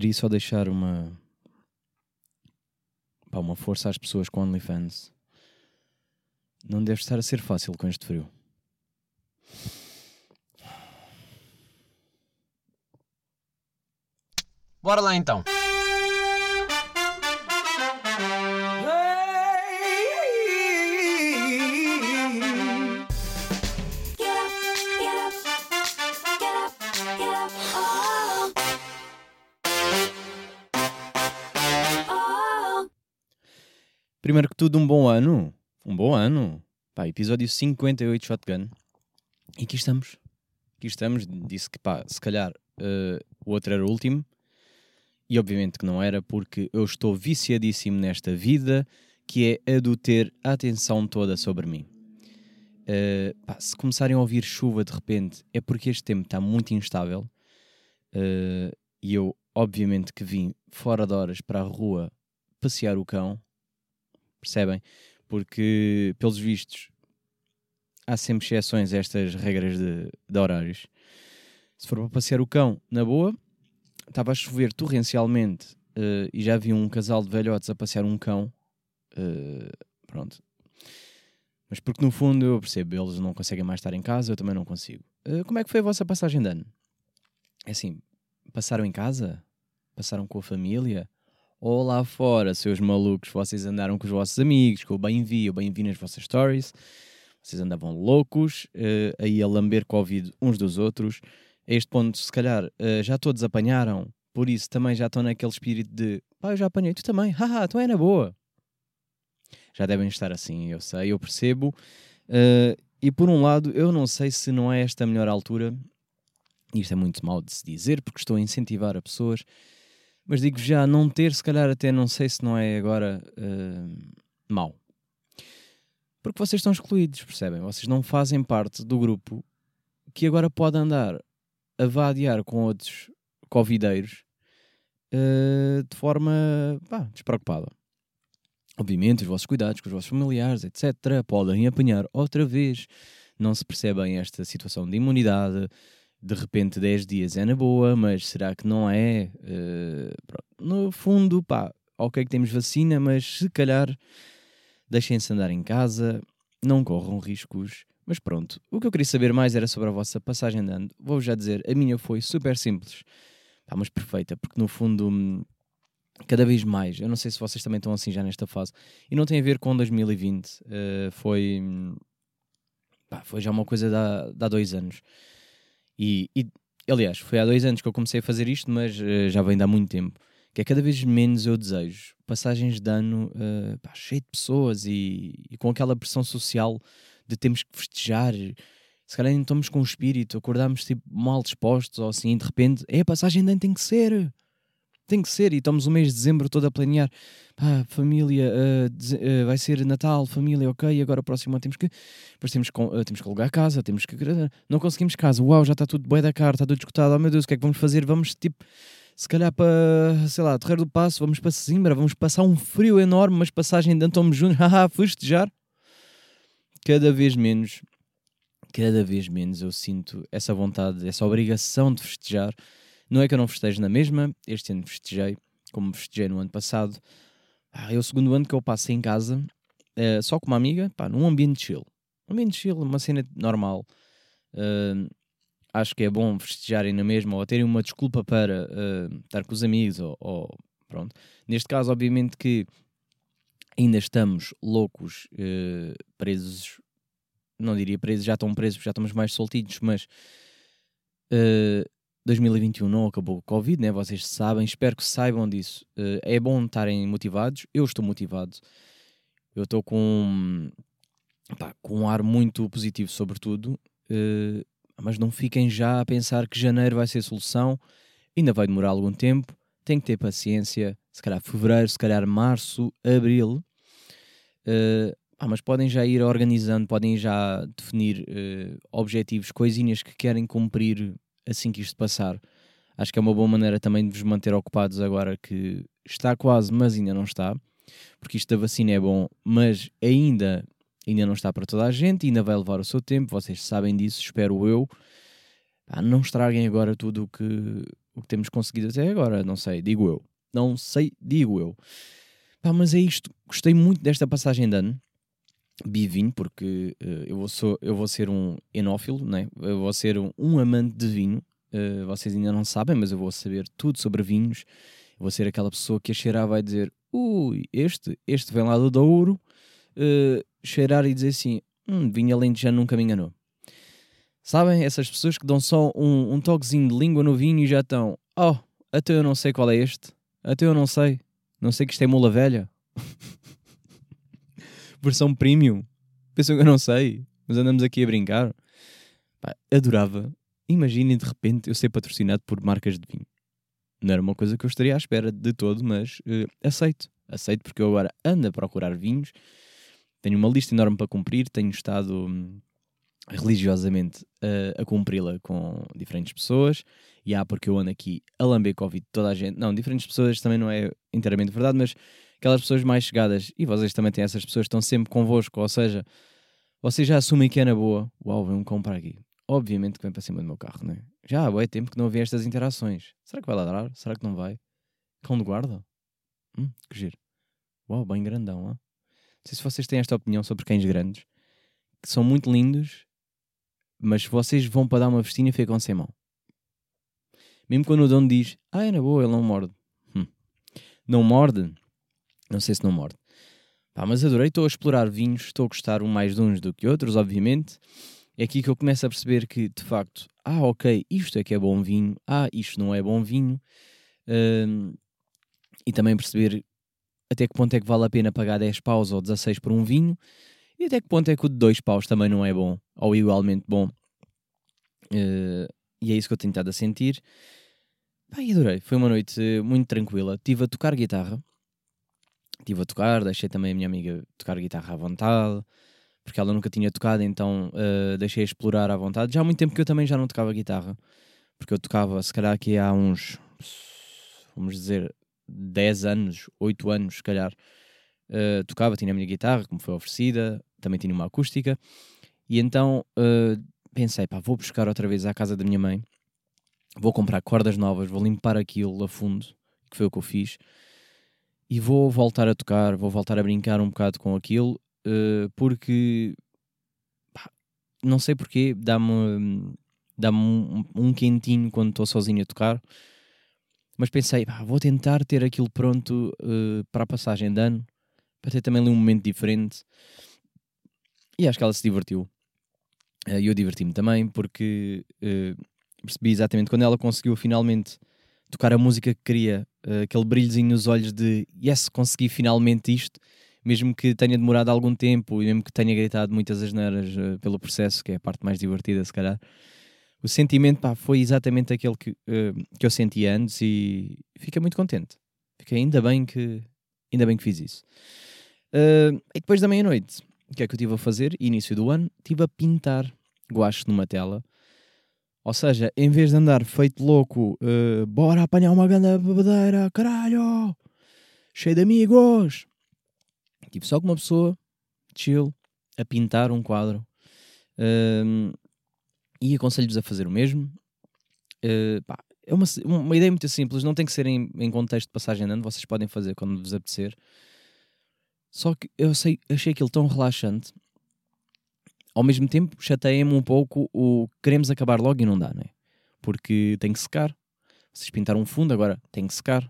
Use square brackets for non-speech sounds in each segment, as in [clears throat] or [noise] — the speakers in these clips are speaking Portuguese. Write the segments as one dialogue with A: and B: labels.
A: queria só deixar uma. Pá, uma força às pessoas com OnlyFans. Não deve estar a ser fácil com este frio.
B: Bora lá então.
A: Primeiro que tudo, um bom ano. Um bom ano. Pá, episódio 58 Shotgun. E aqui estamos. Aqui estamos. Disse que, pá, se calhar eh, o outro era o último. E obviamente que não era, porque eu estou viciadíssimo nesta vida, que é a do ter a atenção toda sobre mim. Eh, pá, se começarem a ouvir chuva de repente, é porque este tempo está muito instável. Eh, e eu, obviamente, que vim fora de horas para a rua passear o cão. Percebem? Porque, pelos vistos, há sempre exceções a estas regras de, de horários. Se for para passear o cão, na boa, estava a chover torrencialmente eh, e já vi um casal de velhotes a passear um cão. eh, pronto. Mas porque no fundo eu percebo, eles não conseguem mais estar em casa, eu também não consigo. Eh, como é que foi a vossa passagem de ano? É assim, passaram em casa? Passaram com a família? Ou lá fora, seus malucos, vocês andaram com os vossos amigos, que eu bem vi, eu bem vi nas vossas stories. Vocês andavam loucos, eh, aí a lamber Covid uns dos outros. A este ponto, se calhar, eh, já todos apanharam, por isso também já estão naquele espírito de pá, eu já apanhei, tu também, haha, tu é na boa. Já devem estar assim, eu sei, eu percebo. Eh, e por um lado, eu não sei se não é esta a melhor altura, isto é muito mal de se dizer, porque estou a incentivar a pessoas, mas digo já, não ter, se calhar até não sei se não é agora eh, mau. Porque vocês estão excluídos, percebem? Vocês não fazem parte do grupo que agora pode andar a vadiar com outros covideiros eh, de forma pá, despreocupada. Obviamente, os vossos cuidados com os vossos familiares, etc., podem apanhar outra vez. Não se percebem esta situação de imunidade. De repente, 10 dias é na boa, mas será que não é? Pronto. no fundo, pá, ok que temos vacina, mas se calhar deixem-se andar em casa, não corram riscos. Mas pronto, o que eu queria saber mais era sobre a vossa passagem de ano. Vou já dizer, a minha foi super simples, pá, mas perfeita, porque no fundo, hum, cada vez mais, eu não sei se vocês também estão assim já nesta fase, e não tem a ver com 2020, eh, foi, hum, pá, foi já uma coisa de há, de há dois anos. E, e, aliás, foi há dois anos que eu comecei a fazer isto, mas eh, já vem de há muito tempo. Que é cada vez menos eu desejo passagens de ano eh, pá, cheio de pessoas e, e com aquela pressão social de temos que festejar. Se calhar nem estamos com o espírito, acordamos tipo, mal dispostos ou assim, e de repente, é a passagem de ano tem que ser. Tem que ser, e estamos o mês de dezembro todo a planear. Pá, família, ah, deze- ah, vai ser Natal, família, ok, agora o próximo ano temos que. Depois temos que, com- ah, temos que alugar casa, temos que. Não conseguimos casa, uau, já está tudo bué da cara, está tudo escutado, oh meu Deus, o que é que vamos fazer? Vamos tipo. Se calhar para, sei lá, Terreiro do Passo, vamos para Simbra, vamos passar um frio enorme, mas passagem de Antônio Júnior, [laughs] haha, festejar. Cada vez menos, cada vez menos eu sinto essa vontade, essa obrigação de festejar. Não é que eu não festejo na mesma, este ano festejei, como festejei no ano passado. Ah, é o segundo ano que eu passo em casa, eh, só com uma amiga, pá, num ambiente chill. Um ambiente chill, uma cena normal. Ah, acho que é bom festejarem na mesma ou terem uma desculpa para ah, estar com os amigos ou, ou- pronto. Neste caso, obviamente que ainda estamos loucos, eh, presos, não diria presos, já estão presos, já estamos mais soltinhos, mas eh, 2021 não acabou com o Covid, né? vocês sabem, espero que saibam disso. Eh, é bom estarem motivados, eu estou motivado, eu estou com, pá, com um ar muito positivo sobre tudo, eh, mas não fiquem já a pensar que janeiro vai ser solução, ainda vai demorar algum tempo, tem que ter paciência, se calhar fevereiro, se calhar março, abril, ah, mas podem já ir organizando, podem já definir eh, objetivos, coisinhas que querem cumprir assim que isto passar. Acho que é uma boa maneira também de vos manter ocupados agora que está quase, mas ainda não está. Porque isto da vacina é bom, mas ainda, ainda não está para toda a gente, ainda vai levar o seu tempo, vocês sabem disso, espero eu. Pá, não estraguem agora tudo o que, o que temos conseguido até agora, não sei, digo eu. Não sei, digo eu. Pá, mas é isto, gostei muito desta passagem de ano. Bi vinho, porque eh, eu, vou sou, eu vou ser um enófilo, né? eu vou ser um, um amante de vinho. Eh, vocês ainda não sabem, mas eu vou saber tudo sobre vinhos. Vou ser aquela pessoa que a cheirar vai dizer: Ui, este, este vem lá do Douro. eh, cheirar e dizer assim: Hum, vinho alentejano nunca me enganou. Sabem? Essas pessoas que dão só um, um toquezinho de língua no vinho e já estão: Oh, até eu não sei qual é este. Até eu não sei. Não sei que isto é mula velha. [laughs] Versão premium. Pensam que eu não sei. Mas andamos aqui a brincar. Pá, adorava. Imaginem de repente eu ser patrocinado por marcas de vinho. Não era uma coisa que eu estaria à espera de todo, mas eh, aceito. Aceito porque eu agora ando a procurar vinhos. Tenho uma lista enorme para cumprir. Tenho estado hum, religiosamente eh, a cumpri-la com diferentes pessoas. E há porque eu ando aqui a lamber Covid toda a gente. Não, diferentes pessoas também não é inteiramente verdade, mas aquelas pessoas mais chegadas, e vocês também têm essas pessoas estão sempre convosco, ou seja, vocês já assumem que é na boa. Uau, vem um cão para aqui. Obviamente que vem para cima do meu carro, não é? Já há bué tempo que não havia estas interações. Será que vai ladrar? Será que não vai? Cão de guarda? Hum, que giro. Uau, bem grandão, ó. Não sei se vocês têm esta opinião sobre cães grandes, que são muito lindos, mas vocês vão para dar uma vestinha ficam sem mão. Mesmo quando o dono diz, ah, é na boa, ele não morde. Hum. Não morde? Não sei se não morde. Pá, mas adorei, estou a explorar vinhos, estou a gostar um mais de uns do que outros, obviamente. É aqui que eu começo a perceber que, de facto, ah, ok, isto é que é bom vinho, ah, isto não é bom vinho. E também perceber até que ponto é que vale a pena pagar 10 paus ou 16 por um vinho e até que ponto é que o de 2 paus também não é bom ou igualmente bom. Eh, e é isso que eu tenho estado a sentir. Pá, adorei. Foi uma noite muito tranquila. Estive a tocar guitarra. Estive a tocar, deixei também a minha amiga tocar guitarra à vontade, porque ela nunca tinha tocado, então eh, deixei explorar à vontade. Já há muito tempo que eu também já não tocava guitarra, porque eu tocava, se calhar, aqui há uns, vamos dizer, 10 anos, 8 anos, se calhar. eh, tocava, tinha a minha guitarra, como foi oferecida, também tinha uma acústica, e então eh, pensei, pá, vou buscar outra vez à casa da minha mãe, vou comprar cordas novas, vou limpar aquilo a fundo, que foi o que eu fiz, e vou voltar a tocar, vou voltar a brincar um bocado com aquilo, eh, porque pá, não sei porquê, dá-me dá um, um quentinho quando estou sozinho a tocar. Mas pensei, pá, vou tentar ter aquilo pronto eh, para a passagem de ano, para ter também ali um momento diferente. E acho que ela se divertiu. Eh, E eu diverti-me também, porque percebi exatamente quando ela conseguiu finalmente tocar a música que queria, eh, aquele brilhozinho nos olhos de yes, consegui finalmente isto, mesmo que tenha demorado algum tempo e mesmo que tenha gritado muitas asneiras eh, pelo processo, que é a parte mais divertida, se calhar. O sentimento pá, foi exatamente aquele que, eh, que eu sentia antes e fiquei muito contente. Fiquei ainda bem que, ainda bem que fiz isso. E depois da meia-noite, o que é que eu estive a fazer? Início do ano, estive a pintar guache numa tela. Ou seja, em vez de andar feito louco, eh, bora apanhar uma grande bebedeira, caralho, cheio de amigos. Tipo, só com uma pessoa, chill, a pintar um quadro. Ehm, e aconselho-vos a fazer o mesmo. Eh, pá, é uma, uma ideia muito simples, não tem que ser em, em contexto de passagem ano, vocês podem fazer quando vos apetecer. Só que eu sei, achei aquilo tão relaxante. Ao mesmo tempo, chateia-me um pouco o queremos acabar logo e não dá, não é? Porque tem que secar. Vocês pintaram um fundo, agora tem que secar.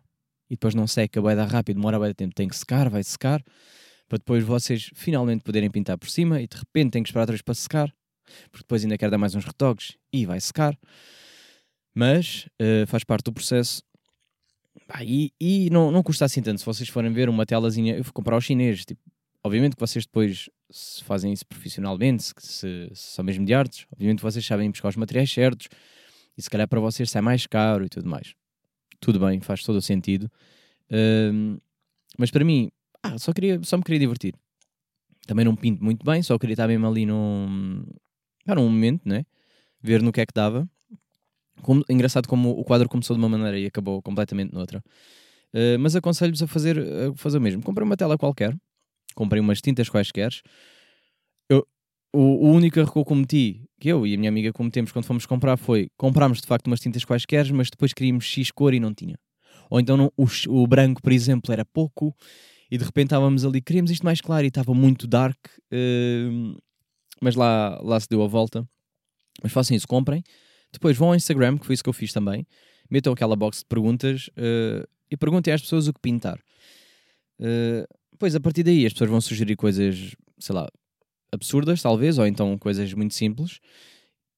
A: E depois não seca, vai dar rápido, demora dar tempo, tem que secar, vai secar. Para depois vocês finalmente poderem pintar por cima e de repente tem que esperar três para secar. Porque depois ainda quer dar mais uns retoques e vai secar. Mas eh, faz parte do processo. E e não, não custa assim tanto. Se vocês forem ver uma telazinha, eu vou comprar aos chineses. Tipo, obviamente que vocês depois, se fazem isso profissionalmente, se, se- se são mesmo de artes, obviamente vocês sabem buscar os materiais certos. E se calhar para vocês sai mais caro e tudo mais. Tudo bem, faz todo o sentido. Ahm, mas para mim, ah, só, queria, só me queria divertir. Também não pinto muito bem, só queria estar mesmo ali num, ah, num momento, né? Ver no que é que dava. Como- engraçado como o quadro começou de uma maneira e acabou completamente noutra. Uh, mas aconselho-vos a fazer, a fazer o mesmo. Comprei uma tela qualquer, comprei umas tintas quaisquer. Eu, o, o único erro que eu cometi, que eu e a minha amiga cometemos quando fomos comprar, foi comprámos de facto umas tintas quaisquer, mas depois queríamos X cor e não tinha. Ou então não- o, o branco, por exemplo, era pouco e de repente estávamos ali, queríamos isto mais claro e estava muito dark, hum, mas lá, lá se deu a volta. Mas façam isso, comprem. Depois vão ao Instagram, que foi isso que eu fiz também. Metam aquela box de perguntas eh, e perguntem às pessoas o que pintar. Eh, Pois a partir daí as pessoas vão sugerir coisas, sei lá, absurdas, talvez, ou então coisas muito simples.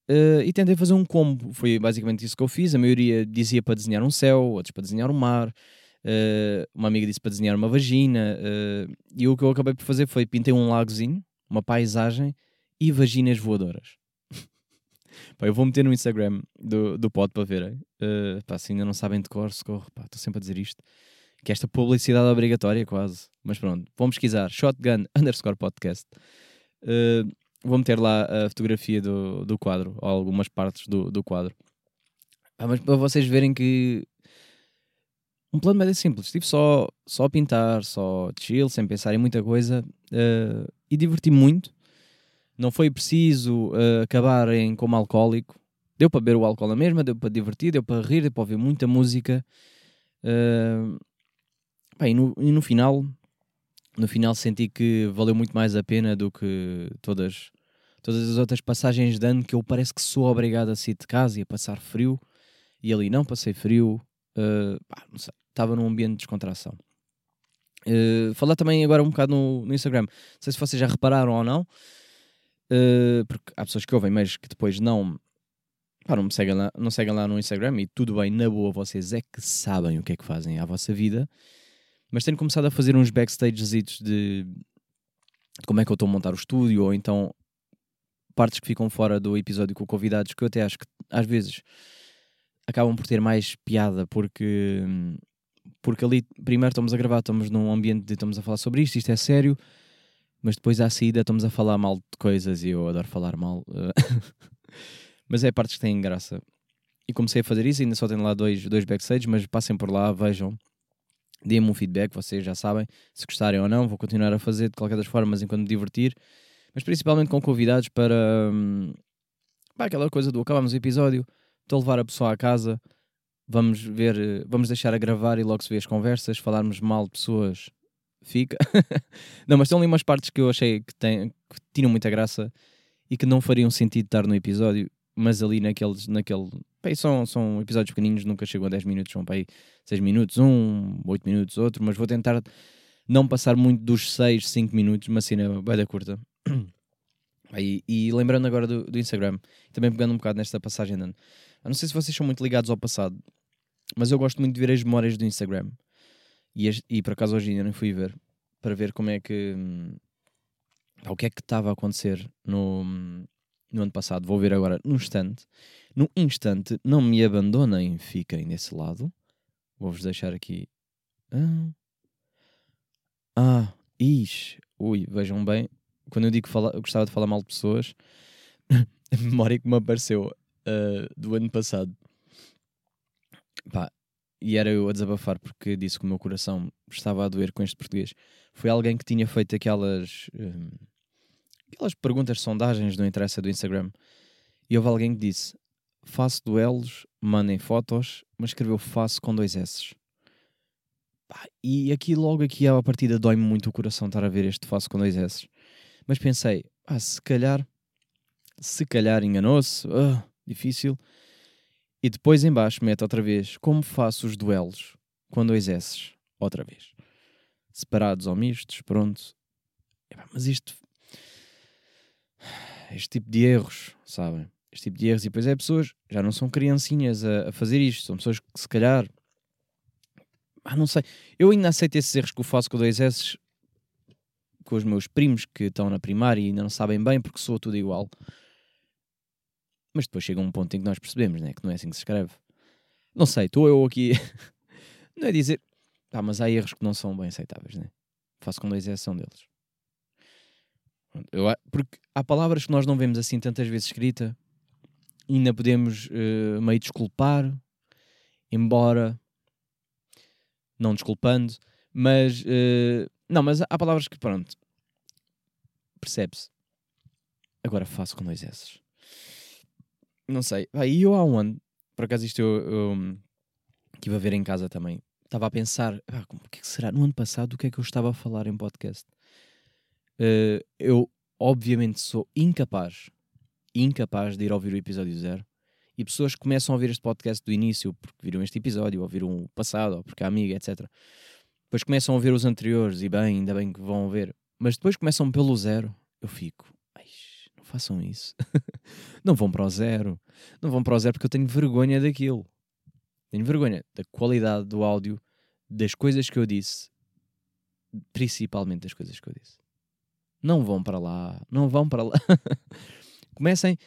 A: Eh, e tentei fazer um combo. Foi basicamente isso que eu fiz. A maioria dizia para desenhar um céu, outros para desenhar um mar. eh, uma amiga disse para desenhar uma vagina. eh, e o que eu acabei por fazer foi pintei um lagozinho, uma paisagem e vaginas voadoras. [laughs] Pá, eu vou meter no Instagram do, do pod para verem. Eh, pá, se ainda não sabem de cor, socorro, estou sempre a dizer isto. Que esta publicidade é obrigatória, quase. Mas pronto, vão pesquisar Shotgun [laughs] underscore podcast. Eh, vou meter lá a fotografia do, do quadro, ou algumas partes do, do quadro. Ah, mas para vocês verem que um plano médio simples, tipo só, só pintar, só chill, sem pensar em muita coisa eh, e diverti muito. Não foi preciso eh, acabar em como alcoólico. Deu para beber o álcool na mesma, deu para divertir, deu para rir, deu para ouvir muita música. Eh, pá, e, no, e no final, no final senti que valeu muito mais a pena do que todas, todas as outras passagens de ano que eu parece que sou obrigado a sair de casa e a passar frio. E ali não passei frio, sei, estava num ambiente de descontração. Eh, falar também agora um bocado no, no Instagram. Não sei se vocês já repararam ou não, eh, porque há pessoas que ouvem, mas que depois não, pá, não me seguem lá, não seguem lá no Instagram e tudo bem, na boa, vocês é que sabem o que é que fazem à vossa vida. Mas tenho começado a fazer uns backstages de, de como é que eu estou a montar o estúdio, ou então partes que ficam fora do episódio com convidados, que eu até acho que às vezes acabam por ter mais piada, porque, porque ali primeiro estamos a gravar, estamos num ambiente de estamos a falar sobre isto, isto é sério, mas depois à saída estamos a falar mal de coisas e eu adoro falar mal. [laughs] mas é partes que têm graça. E comecei a fazer isso, ainda só tenho lá dois, dois backstage, mas passem por lá, vejam, deem-me um feedback, vocês já sabem, se gostarem ou não, vou continuar a fazer de qualquer das formas enquanto me divertir, mas principalmente com convidados para, hum, aquela coisa do acabamos o episódio, estou a levar a pessoa à casa, vamos ver, vamos deixar a gravar e logo se vê as conversas, falarmos mal de pessoas, fica. [laughs] não, mas estão ali umas partes que eu achei que, têm, que tinham muita graça e que não fariam sentido estar no episódio, mas ali naqueles, naquele. E são, são episódios pequeninos, nunca chegam a 10 minutos, são aí 6 minutos, um, 8 minutos, outro, mas vou tentar não passar muito dos 6, 5 minutos, uma cena bem da curta. [clears throat] Aí, e lembrando agora do, do Instagram, também pegando um bocado nesta passagem de ano, eu não sei se vocês são muito ligados ao passado, mas eu gosto muito de ver as memórias do Instagram. E, e por acaso hoje ainda não fui ver para ver como é que hum, o que é que estava a acontecer no, no ano passado. Vou ver agora no instante. No instante, não me abandonem, fiquem desse lado. Vou-vos deixar aqui. Ah, ah ixi, ui, vejam bem. Quando eu digo que fala- eu gostava de falar mal de pessoas, [laughs] a memória que me apareceu ah, do ano passado. Pá, e era eu a desabafar porque disse que o meu coração estava a doer com este português. Foi alguém que tinha feito aquelas, hum, aquelas perguntas, sondagens, não interessa, do Instagram. E houve alguém que disse: Faço duelos, mandem fotos, mas escreveu faço com dois S. Pá, e aqui, logo aqui, à partida, dói-me muito o coração estar a ver este faço com dois S. Mas pensei: ah, se calhar, se calhar enganou-se, ah, difícil. E depois em baixo mete outra vez como faço os duelos com dois S. Outra vez. Separados ou mistos, pronto. Mas isto. Este tipo de erros, sabem? Este tipo de erros. E depois é pessoas, já não são criancinhas a, a fazer isto. São pessoas que se calhar. Ah, não sei. Eu ainda aceito esses erros que eu faço com dois S com os meus primos que estão na primária e ainda não sabem bem porque sou tudo igual. Mas depois chega um ponto em que nós percebemos, né? Que não é assim que se escreve. Não sei, estou eu aqui. [laughs] não é dizer. Ah, mas há erros que não são bem aceitáveis, né? Faço com dois S, são deles. Eu, porque há palavras que nós não vemos assim tantas vezes escrita e ainda podemos eh, meio desculpar, embora não desculpando, mas eh, não, mas há palavras que pronto percebe-se. agora faço com dois S. Não sei. Ah, e eu há um ano, por acaso isto eu, eu estive a ver em casa também. Estava a pensar, ah, como- é que será? No ano passado, o que é que eu estava a falar em podcast? Eh, eu, obviamente, sou incapaz, incapaz de ir ouvir o episódio zero. E pessoas que começam a ouvir este podcast do início porque viram este episódio, ou viram o passado, ou porque é amiga, etc. Depois começam a ouvir os anteriores e bem, ainda bem que vão ver. Mas depois começam pelo zero. Eu fico, não façam isso. [laughs] não vão para o zero. Não vão para o zero porque eu tenho vergonha daquilo. Tenho vergonha da qualidade do áudio, das coisas que eu disse, principalmente das coisas que eu disse. Não vão para lá, não vão para lá. [laughs] Comecem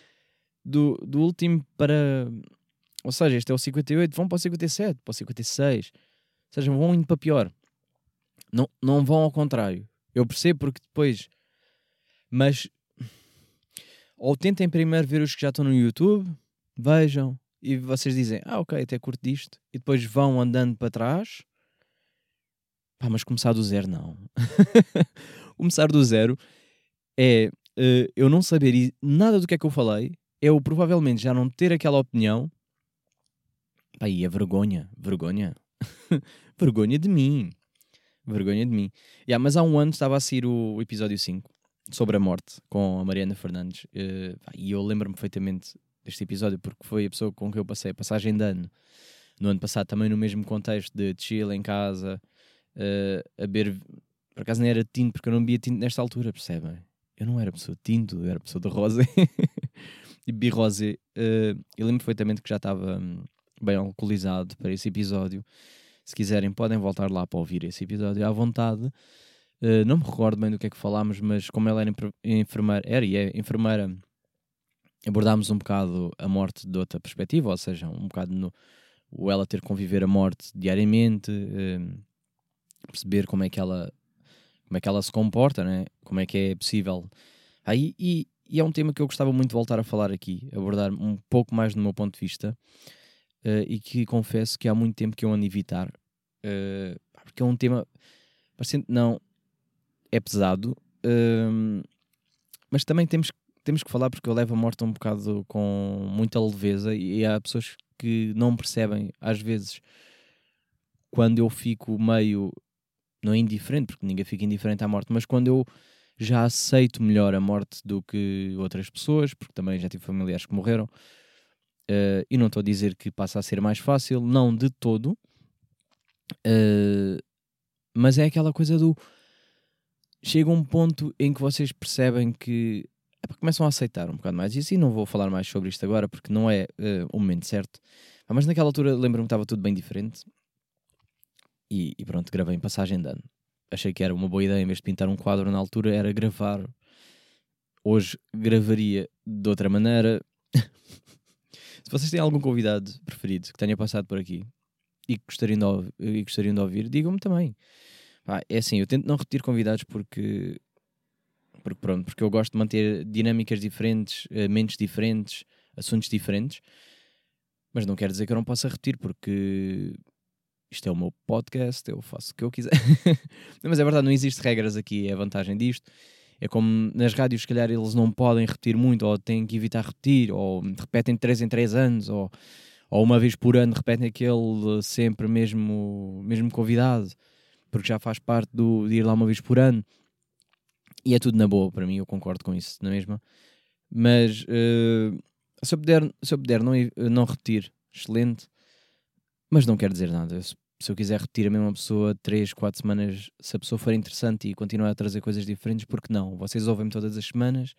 A: do, do último para. Ou seja, este é o 58, vão para o 57, para o 56. Ou seja, vão indo para pior. Não, não vão ao contrário. Eu percebo porque depois. Mas. Ou tentem primeiro ver os que já estão no YouTube, vejam, e vocês dizem, ah, ok, até curto disto, e depois vão andando para trás. Pá, mas começar do zero, não. [laughs] começar do zero é eh, eu não saber nada do que é que eu falei, eu provavelmente já não ter aquela opinião. E é vergonha, vergonha. [laughs] vergonha de mim. Vergonha de mim. Yeah, mas há um ano estava a sair o, episódio 5 sobre a morte com a Mariana Fernandes. eh, pá, e eu lembro-me perfeitamente deste episódio porque foi a pessoa com quem eu passei a passagem de ano. No ano passado, também no mesmo contexto de chill em casa, eh, a beber. Por acaso nem era tinto, porque eu não bebia tinto nesta altura, percebem? Eu não era pessoa de tinto, eu era pessoa de rosé. [laughs] e bebi rosé. Eh, eu lembro perfeitamente que já estava hum, bem alcoolizado para esse episódio. Se quiserem, podem voltar lá para ouvir esse episódio à vontade. Uh, não me recordo bem do que é que falámos, mas como ela era enfer- enfermeira, era e é enfermeira, abordámos um bocado a morte de outra perspectiva, ou seja, um bocado no, o ela ter que conviver a morte diariamente, um, perceber como é que ela como é que ela se comporta, né? como é que é possível. Aí, e, e é um tema que eu gostava muito de voltar a falar aqui, abordar um pouco mais do meu ponto de vista, uh, e que confesso que há muito tempo que eu ando a evitar, uh, porque é um tema, parecendo, não, é pesado, hum, mas também temos, temos que falar porque eu levo a morte um bocado com muita leveza e há pessoas que não percebem, às vezes, quando eu fico meio, não é indiferente, porque ninguém fica indiferente à morte, mas quando eu já aceito melhor a morte do que outras pessoas, porque também já tive familiares que morreram, eh, e não estou a dizer que passa a ser mais fácil, não de todo, eh, mas é aquela coisa do chega um ponto em que vocês percebem que começam a aceitar um bocado mais isso e não vou falar mais sobre isto agora porque não é eh, o momento certo. Mas naquela altura lembro-me que estava tudo bem diferente e, e pronto, gravei em passagem de ano. Achei que era uma boa ideia, em vez de pintar um quadro na altura, era gravar. Hoje gravaria de outra maneira. [laughs] Se vocês têm algum convidado preferido que tenha passado por aqui e gostariam de, ouv- e gostariam de ouvir, digam-me também. Pá, é assim, eu tento não repetir convidados porque, porque pronto, porque eu gosto de manter dinâmicas diferentes, eh, mentes diferentes, assuntos diferentes, mas não quer dizer que eu não possa repetir porque isto é o meu podcast, eu faço o que eu quiser. [laughs] Mas é verdade, não existe regras aqui, é a vantagem disto. É como nas rádios, se calhar eles não podem repetir muito, ou têm que evitar repetir, ou repetem de 3 em 3 anos, ou, ou uma vez por ano repetem aquele sempre mesmo, mesmo convidado porque já faz parte do, de ir lá uma vez por ano. E é tudo na boa para mim, eu concordo com isso, na mesma. Mas eh, se, eu puder, se eu puder não, i- não repetir, excelente. Mas não quer dizer nada. Se, eu quiser repetir a mesma pessoa 3, 4 semanas, se a pessoa for interessante e continuar a trazer coisas diferentes, porque não? Vocês ouvem-me todas as semanas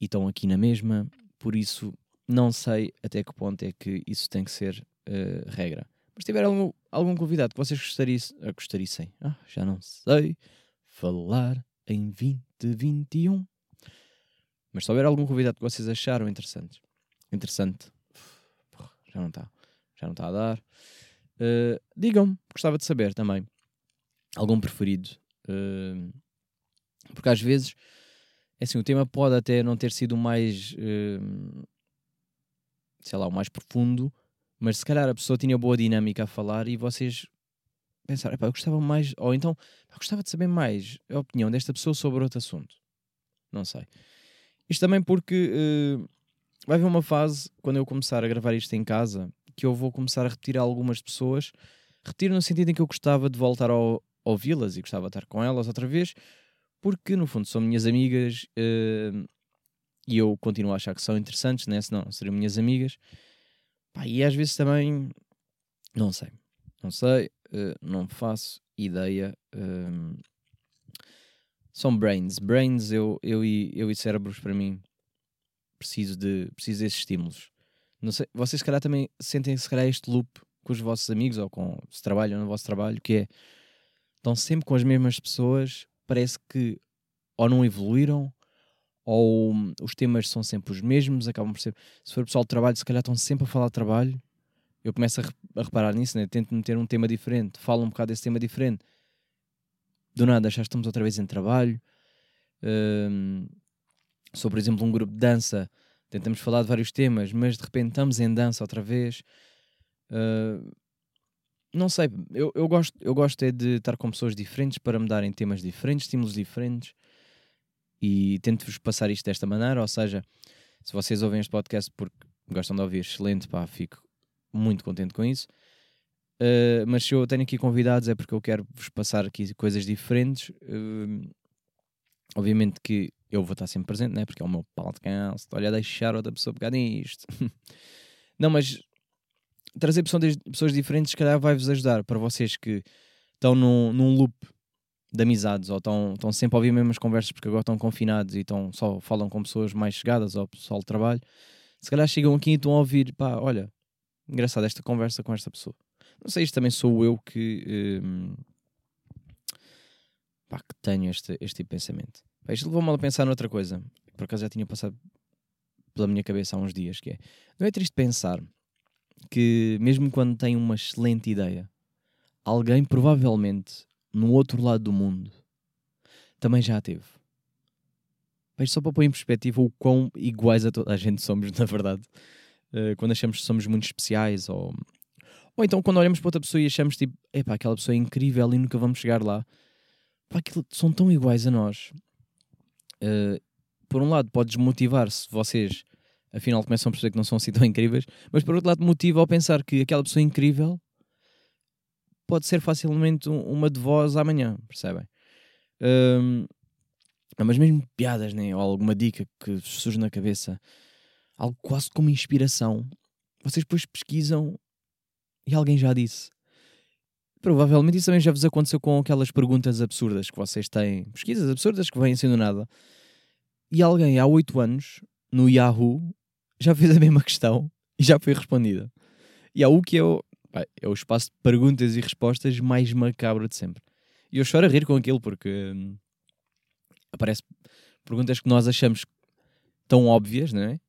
A: e estão aqui na mesma, por isso não sei até que ponto é que isso tem que ser eh, regra. Mas se tiver algum, algum convidado que vocês gostariam, ah, gostarissem, ah, já não sei falar em 2021. Mas se houver algum convidado que vocês acharam interessante, interessante, já não está, já não está a dar, eh, digam-me, gostava de saber também. Algum preferido. eh, porque às vezes, é assim, o tema pode até não ter sido mais, eh, sei lá, o mais profundo, mas se calhar a pessoa tinha boa dinâmica a falar e vocês pensaram, "Epá, eu gostava mais, ou então, "Pá, gostava de saber mais a opinião desta pessoa sobre outro assunto. Não sei. Isto também porque vai haver uma fase, quando eu começar a gravar isto em casa, que eu vou começar a repetir a algumas pessoas. Repetir no sentido em que eu gostava de voltar a ouvi-las e gostava de estar com elas outra vez, porque no fundo são minhas amigas eh, e eu continuo a achar que são interessantes, né? senão não seriam minhas amigas. Pá, e às vezes também, não sei, não sei, eh, não faço ideia. ehm, são brains, brains, eu, eu, e, eu e cérebros para mim preciso de preciso desses estímulos. Não sei, vocês se calhar também sentem se calhar este loop com os vossos amigos ou com se trabalham no vosso trabalho, que é estão sempre com as mesmas pessoas, parece que ou não evoluíram ou hum, os temas são sempre os mesmos, acabam por ser. Se for pessoal de trabalho, se calhar estão sempre a falar de trabalho. Eu começo a, re- a reparar nisso, né? tento meter um tema diferente, falo um bocado desse tema diferente. Do nada, já estamos outra vez em trabalho. Hum, sou, por exemplo, um grupo de dança, tentamos falar de vários temas, mas de repente estamos em dança outra vez. Uh, não sei, eu, eu, gosto, eu gosto é de estar com pessoas diferentes para me darem temas diferentes, estímulos diferentes e tento-vos passar isto desta maneira. Ou seja, se vocês ouvem este podcast porque gostam de ouvir, excelente, pá, fico muito contente com isso. Uh, mas se eu tenho aqui convidados é porque eu quero vos passar aqui coisas diferentes. Uh, obviamente que eu vou estar sempre presente, né? porque é o meu podcast. Olha, deixar outra pessoa pegar nisto. [laughs] Não, mas trazer pessoas, diferentes, se calhar, vai-vos ajudar para vocês que estão num, num loop de amizades ou estão, estão sempre a ouvir as mesmas conversas porque agora estão confinados e estão, só falam com pessoas mais chegadas ou pessoal de trabalho. Se calhar chegam aqui e estão a ouvir, pá, olha, engraçado esta conversa com esta pessoa. Não sei, isto também sou eu que, hum, pá, que tenho este, este tipo de pensamento. Pá, isto levou-me a pensar noutra coisa, por acaso já tinha passado pela minha cabeça há uns dias, que é, não é triste pensar que mesmo quando tem uma excelente ideia, alguém provavelmente no outro lado do mundo também já a teve. Mas só para pôr em perspectiva o quão iguais a toda a gente somos, [laughs] na verdade. Uh, quando achamos que somos muito especiais ou... Ou então quando olhamos para outra pessoa e achamos tipo, epá, aquela pessoa é incrível e nunca vamos chegar lá. Pá, aquilo, são tão iguais a nós. Uh, por um lado pode desmotivar se vocês afinal começam a perceber que não são assim tão incríveis, mas por outro lado motiva ao pensar que aquela pessoa incrível pode ser facilmente um- uma de vós amanhã, percebem? Hum, mas mesmo piadas, né? ou alguma dica que surge na cabeça, algo quase como inspiração, vocês depois pesquisam e alguém já disse. Provavelmente isso também já vos aconteceu com aquelas perguntas absurdas que vocês têm, pesquisas absurdas que vêm sendo nada, e alguém há 8 anos no Yahoo já fez a mesma questão e já foi respondida. Yahoo que é o, é o espaço de perguntas e respostas mais macabro de sempre. E eu choro a rir com aquilo porque hum, aparece perguntas que nós achamos tão óbvias, não é?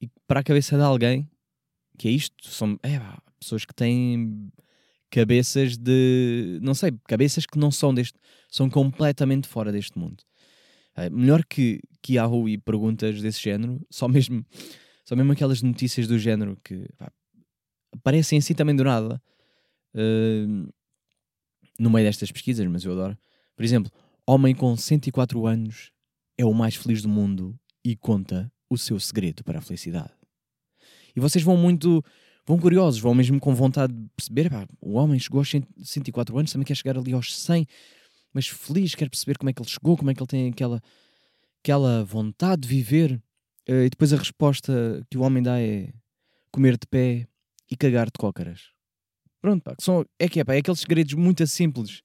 A: E para a cabeça de alguém que é isto, são é, pessoas que têm cabeças de não sei, cabeças que não são deste, são completamente fora deste mundo. É, melhor que, que Yahoo e perguntas desse género, só mesmo, só mesmo aquelas notícias do género que pá, aparecem assim também do nada hum, no meio destas pesquisas, mas eu adoro. Por exemplo, homem com 104 anos é o mais feliz do mundo e conta o seu segredo para a felicidade. E vocês vão muito, vão curiosos, vão mesmo com vontade de perceber, pá, o homem chegou aos 100 104 anos, também quer chegar ali aos 100, mas feliz, quer perceber como é que ele chegou, como é que ele tem aquela, aquela vontade de viver. Eh, e depois a resposta que o homem dá é comer de pé e cagar de cócaras. Pronto, pá, que são, é que é, pá, é aqueles segredos muito simples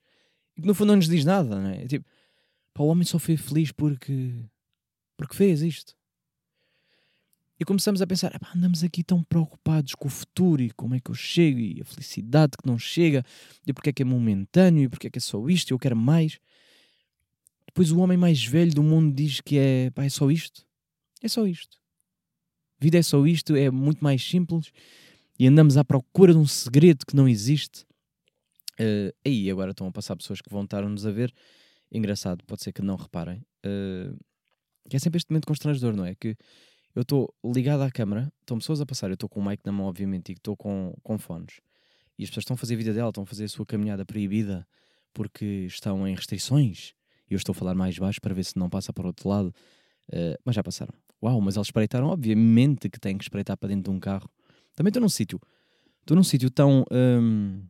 A: e que no fundo não nos diz nada, não é? É tipo, pá, o homem só foi feliz porque, porque fez isto. E começamos a pensar, "Epá, andamos aqui tão preocupados com o futuro e como é que eu chego e a felicidade que não chega e porque é que é momentâneo e porque é que é só isto e eu quero mais. Depois o homem mais velho do mundo diz que é, pá, é só isto. É só isto. Vida é só isto, é muito mais simples e andamos à procura de um segredo que não existe. Eh, aí agora estão a passar pessoas que vão estar-nos a ver. Engraçado, pode ser que não reparem. Eh, que é sempre este momento constrangedor, não é? Que eu estou ligado à câmara, estão pessoas a passar, eu estou com o mic na mão, obviamente, e estou com, com fones. E as pessoas estão a fazer a vida dela, estão a fazer a sua caminhada proibida porque estão em restrições. E eu estou a falar mais baixo para ver se não passa para o outro lado. Eh, mas já passaram. Uau, mas eles espreitaram, obviamente que têm que espreitar para dentro de um carro. Também estou num sítio, estou num sítio tão, hum,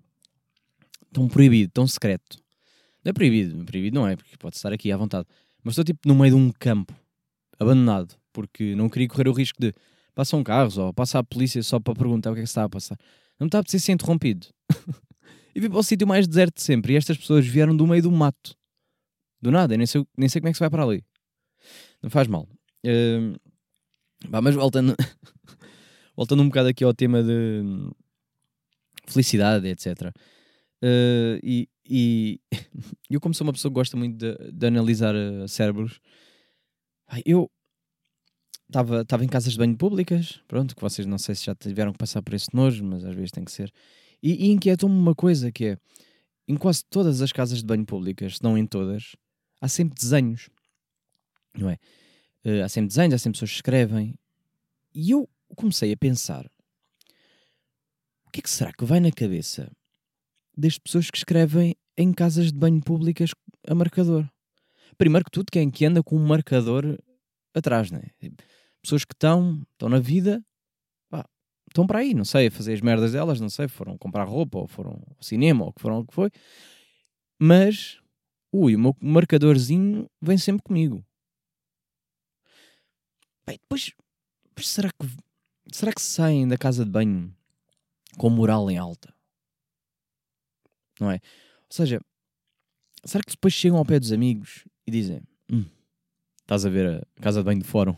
A: tão proibido, tão secreto. Não é proibido, proibido não é, porque pode estar aqui à vontade. Mas estou tipo no meio de um campo, abandonado, porque não queria correr o risco de passam carros ou passa a polícia só para perguntar o que é que está a passar. Não me está a ser interrompido. [laughs] e vim para o sítio mais deserto de sempre. E estas pessoas vieram do meio do mato. Do nada, nem sei, nem sei como é que se vai para ali. Não faz mal. Hum, pá, mas voltando, [laughs] voltando um bocado aqui ao tema de hum, felicidade, etc. Uh, e, e [laughs] eu, como sou uma pessoa que gosta muito de, de analisar uh, cérebros, eu estava em casas de banho públicas, pronto, que vocês não sei se já tiveram que passar por esse nojo, mas às vezes tem que ser. E, e inquietou-me uma coisa que é, em quase todas as casas de banho públicas, se não em todas, há sempre desenhos, não é? Uh, há sempre desenhos, há sempre pessoas que escrevem. E eu comecei a pensar, o que é que será que vai na cabeça das pessoas que escrevem em casas de banho públicas a marcador? Primeiro que tudo, quem que anda com um marcador atrás, não é? Pessoas que estão, estão na vida, pá, estão para aí, não sei, a fazer as merdas delas, não sei, foram comprar roupa, ou foram ao cinema, ou que foram o que foi. Mas, ui, o meu marcadorzinho vem sempre comigo. Bem, depois, depois será que será que saem da casa de banho com moral em alta? Não é? Ou seja, será que depois chegam ao pé dos amigos e dizem: hum, Estás a ver a casa de banho de fórum?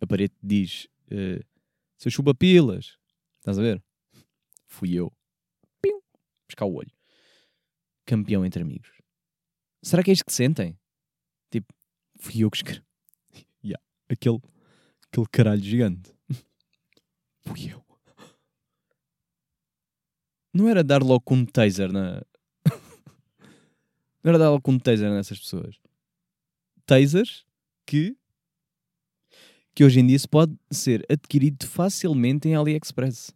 A: A parede diz: uh, Seu chupa-pilas. Estás a ver? Fui eu. Pim, pescar o olho. Campeão entre amigos. Será que é isto que sentem? Tipo, fui eu que escrevi. [laughs] yeah, aquele, aquele caralho gigante. [laughs] fui eu. Não era dar logo um taser na. [laughs] Não era dar logo um taser nessas pessoas. Tasers que. que hoje em dia se pode ser adquirido facilmente em AliExpress.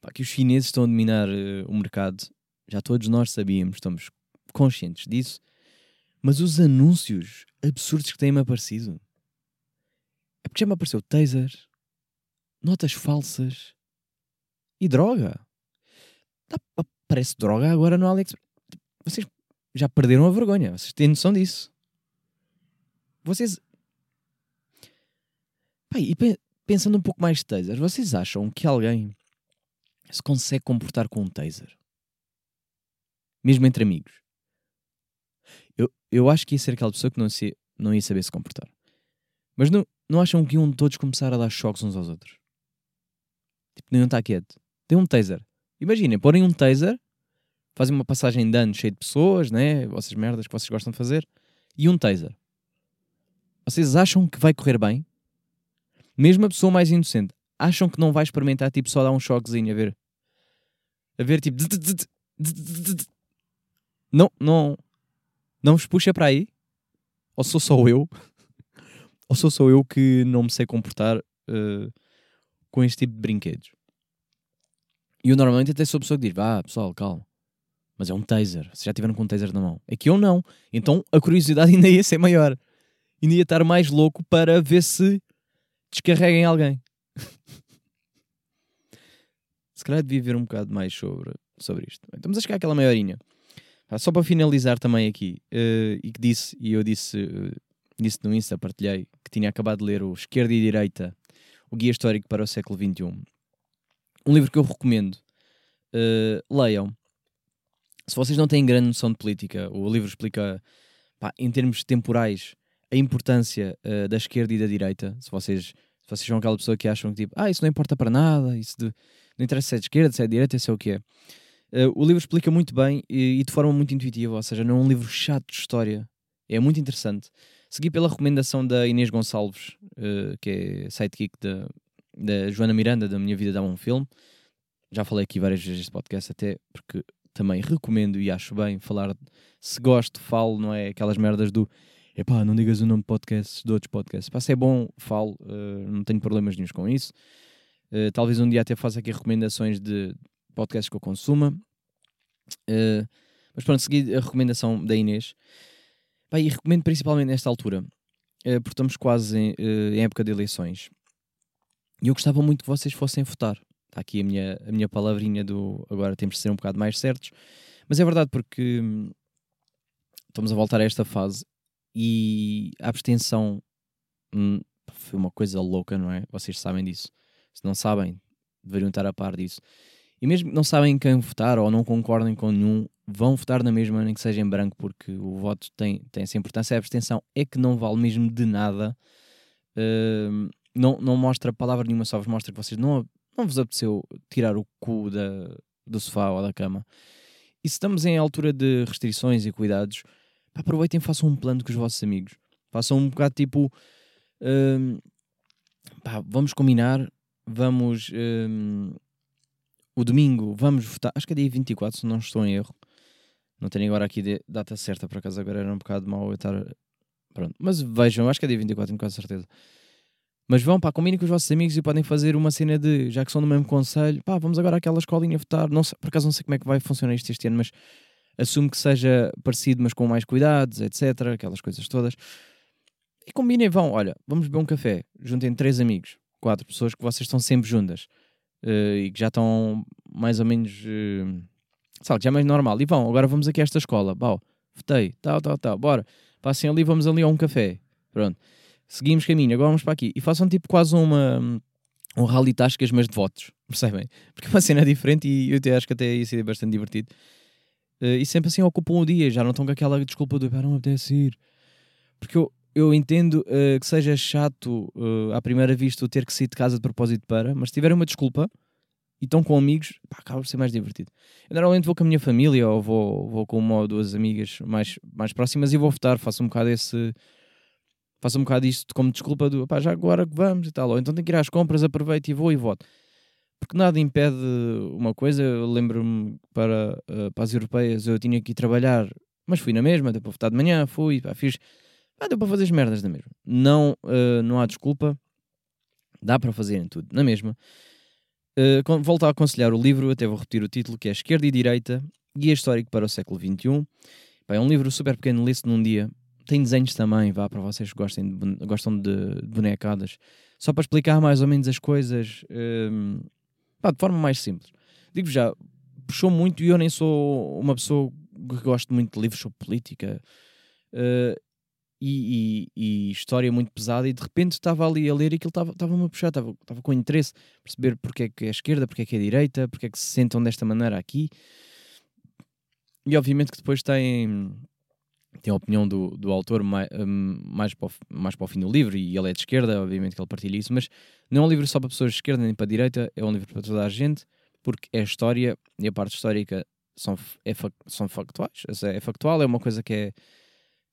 A: Pá, que os chineses estão a dominar eh, o mercado. Já todos nós sabíamos, estamos conscientes disso. Mas os anúncios absurdos que têm-me aparecido. É porque já me apareceu taser, notas falsas e droga. Aparece droga agora no AliExpress. Vocês já perderam a vergonha. Vocês têm noção disso. Vocês. Pai, e pe- pensando um pouco mais de tasers, vocês acham que alguém se consegue comportar com um taser? Mesmo entre amigos? Eu, eu acho que ia ser aquela pessoa que não, se, não ia saber se comportar. Mas não, não acham que iam todos começar a dar choques uns aos outros? Tipo, nenhum está quieto. Tem um taser. Imaginem, porem um taser, fazem uma passagem de ano cheia de pessoas, né? Vossas merdas que vocês gostam de fazer, e um taser. Vocês acham que vai correr bem? Mesmo a pessoa mais inocente, acham que não vai experimentar, tipo, só dar um choquezinho a ver? A ver, tipo. Não, não. Não vos puxa para aí? Ou sou só eu? [laughs] Ou sou só eu que não me sei comportar eh, com este tipo de brinquedos? E eu normalmente até sou a pessoa que diz: vá, pessoal, calma. Mas é um taser. Vocês já tiveram com um taser na mão. É que eu não. Então a curiosidade [laughs] ainda ia ser maior. Ainda ia estar mais louco para ver se descarreguem alguém. [laughs] se calhar devia ver um bocado mais sobre, sobre isto. Estamos a chegar àquela. Ah, Só para finalizar também aqui, eh, e que disse, e eu disse, eh, disse no Insta, partilhei, que tinha acabado de ler o Esquerda e Direita, o Guia Histórico para o Século XXI. Um livro que eu recomendo. Eh, leiam. Se vocês não têm grande noção de política, o livro explica, pá, em termos temporais, a importância eh, da esquerda e da direita. Se vocês, se vocês são aquela pessoa que acham que tipo, ah, isso não importa para nada, isso de- não interessa se é de esquerda, se é de direita, isso é o que é. Eh, o livro explica muito bem e, e de forma muito intuitiva, ou seja, não é um livro chato de história. É muito interessante. Segui pela recomendação da Inês Gonçalves, eh, que é sidekick da, da Joana Miranda, da Minha Vida Dá um Filme. Já falei aqui várias vezes neste podcast, até porque também recomendo e acho bem falar. Se gosto, falo, não é aquelas merdas do epá, não digas o nome de podcasts de outros podcasts. Pá, se é bom, falo, eh, não tenho problemas nenhums com isso. Eh, talvez um dia até faça aqui recomendações de podcasts que eu consuma. Eh, mas pronto, segui a recomendação da Inês. Pá, e recomendo principalmente nesta altura. porque estamos quase em, em época de eleições. E eu gostava muito que vocês fossem votar. Está aqui a minha, a minha palavrinha do agora temos de ser um bocado mais certos. Mas é verdade porque hum, estamos a voltar a esta fase e a abstenção hum, foi uma coisa louca, não é? Vocês sabem disso. Se não sabem, deveriam estar a par disso. E mesmo que não sabem quem votar ou não concordem com nenhum, vão votar na mesma, nem que seja em branco, porque o voto tem, tem essa importância. A abstenção é que não vale mesmo de nada. Hum, não, não mostra palavra nenhuma, só vos mostra que vocês não, não vos apeteceu tirar o cu da, do sofá ou da cama. E se estamos em altura de restrições e cuidados, aproveitem e façam um plano com os vossos amigos. Façam um bocado tipo. hum, pá, vamos combinar, vamos. hum, o domingo, vamos votar. Acho que é dia 24, se não estou em erro. Não tenho agora aqui de- data certa, por acaso agora era um bocado mau eu estar. Pronto, mas vejam, acho que é dia 24, tenho quase certeza. Mas vão, pá, combinem com os vossos amigos e podem fazer uma cena de, já que são do mesmo conselho, pá, vamos agora àquela escolinha votar. Não sei, por acaso não sei como é que vai funcionar isto este ano, mas assumo que seja parecido, mas com mais cuidados, etc. Aquelas coisas todas. E combinem, vão, olha, vamos beber um café. Juntem três amigos, quatro pessoas que vocês estão sempre juntas eh, e que já estão mais ou menos, uh, sabe, já é mais normal. E vão, agora vamos aqui a esta escola, bau, votei, tal, tal, tal, bora, passem ali, vamos ali a um café. Pronto, seguimos caminho, agora vamos para aqui. E façam tipo quase uma, um rally tascas, mas de votos, percebem? Porque é uma cena diferente e eu até acho que até ia ser bastante divertido. Eh, e sempre assim ocupam o dia, já não estão com aquela desculpa do "Pá, não me apetece ir. Porque eu, eu entendo eh, que seja chato eh, à primeira vista ter que sair de casa de propósito para, mas se tiverem uma desculpa e estão com amigos, pá, acaba por ser mais divertido. Eu normalmente vou com a minha família ou vou, vou com uma ou duas amigas mais, mais próximas e vou votar, faço um bocado esse. Faço um bocado isto como desculpa do pá, já agora que vamos e tal, ou então tenho que ir às compras, aproveito e vou e voto. Porque nada impede uma coisa, eu lembro-me para, eh, para as europeias eu tinha que ir trabalhar, mas fui na mesma, deu para votar de manhã, fui, pá, fiz, pá, deu para fazer as merdas da mesma. Não, eh, não há desculpa, dá para fazerem tudo, na mesma. Uh, volto a aconselhar o livro, até vou repetir o título, que é Esquerda e Direita, Guia Histórico para o Século XXI. Pá, é um livro super pequeno, lê-se num dia. Tem desenhos também, vá, para vocês que gostem de, gostam de bonecadas. Só para explicar mais ou menos as coisas um, pá, de forma mais simples. Digo já, puxou muito e eu nem sou uma pessoa que gosto muito de livros sobre política. Uh, e, e- e história muito pesada e de repente estava ali a ler e aquilo estava- estava-me a puxar, estava, estava com interesse perceber porque é que é a esquerda, porque é que é a direita, porque é que se sentam desta maneira aqui. E obviamente que depois tem, tem a opinião do, do autor mais, mais, para o, fi- mais para o fim do livro e ele é de esquerda, obviamente que ele partilha isso, mas não é um livro só para pessoas de esquerda nem para a direita, é um livro para toda a gente, porque é história e a parte histórica são, é, são factuais, é factual, é uma coisa que é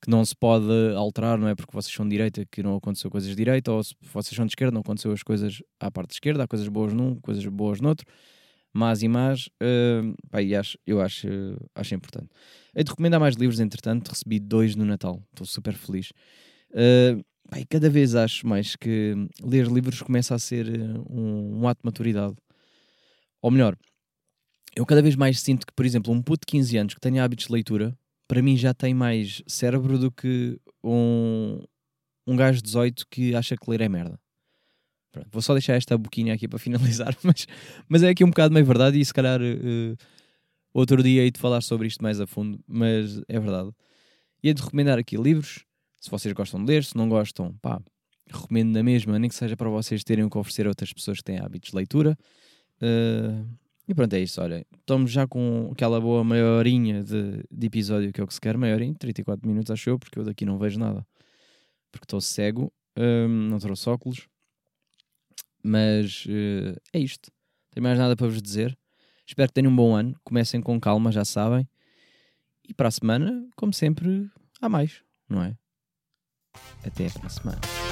A: que não se pode alterar, não é porque vocês são de direita que não aconteceu coisas de direita, ou se vocês são de esquerda, não aconteceu as coisas à parte de esquerda, há coisas boas num, coisas boas noutro, más e más, uh, pá, e acho, eu acho, acho importante. Hei de recomendar mais livros, entretanto, recebi dois no Natal, estou super feliz. Uh, pá, e cada vez acho mais que ler livros começa a ser uh, um, um ato de maturidade. Ou melhor, eu cada vez mais sinto que, por exemplo, um puto de 15 anos que tenha hábitos de leitura, para mim já tem mais cérebro do que um, um gajo de 18 que acha que ler é merda. Pronto, vou só deixar esta boquinha aqui para finalizar, [laughs] mas, mas é aqui um bocado meio verdade e se calhar eh, outro dia hei de falar sobre isto mais a fundo, mas é verdade. E hei de recomendar aqui livros, se vocês gostam de ler, se não gostam, pá, recomendo na mesma, nem que seja para vocês terem o que oferecer a outras pessoas que têm hábitos de leitura. Eh, e pronto, é isso, olha. Estamos já com aquela boa meia horinha de, de episódio que é o que se quer, meia horinha, 34 minutos acho eu, porque eu daqui não vejo nada. Porque estou cego, hum, não trouxe óculos. Mas eh, é isto. Não tenho mais nada para vos dizer. Espero que tenham um bom ano. Comecem com calma, já sabem. E para a semana, como sempre, há mais, não é? Até para a semana.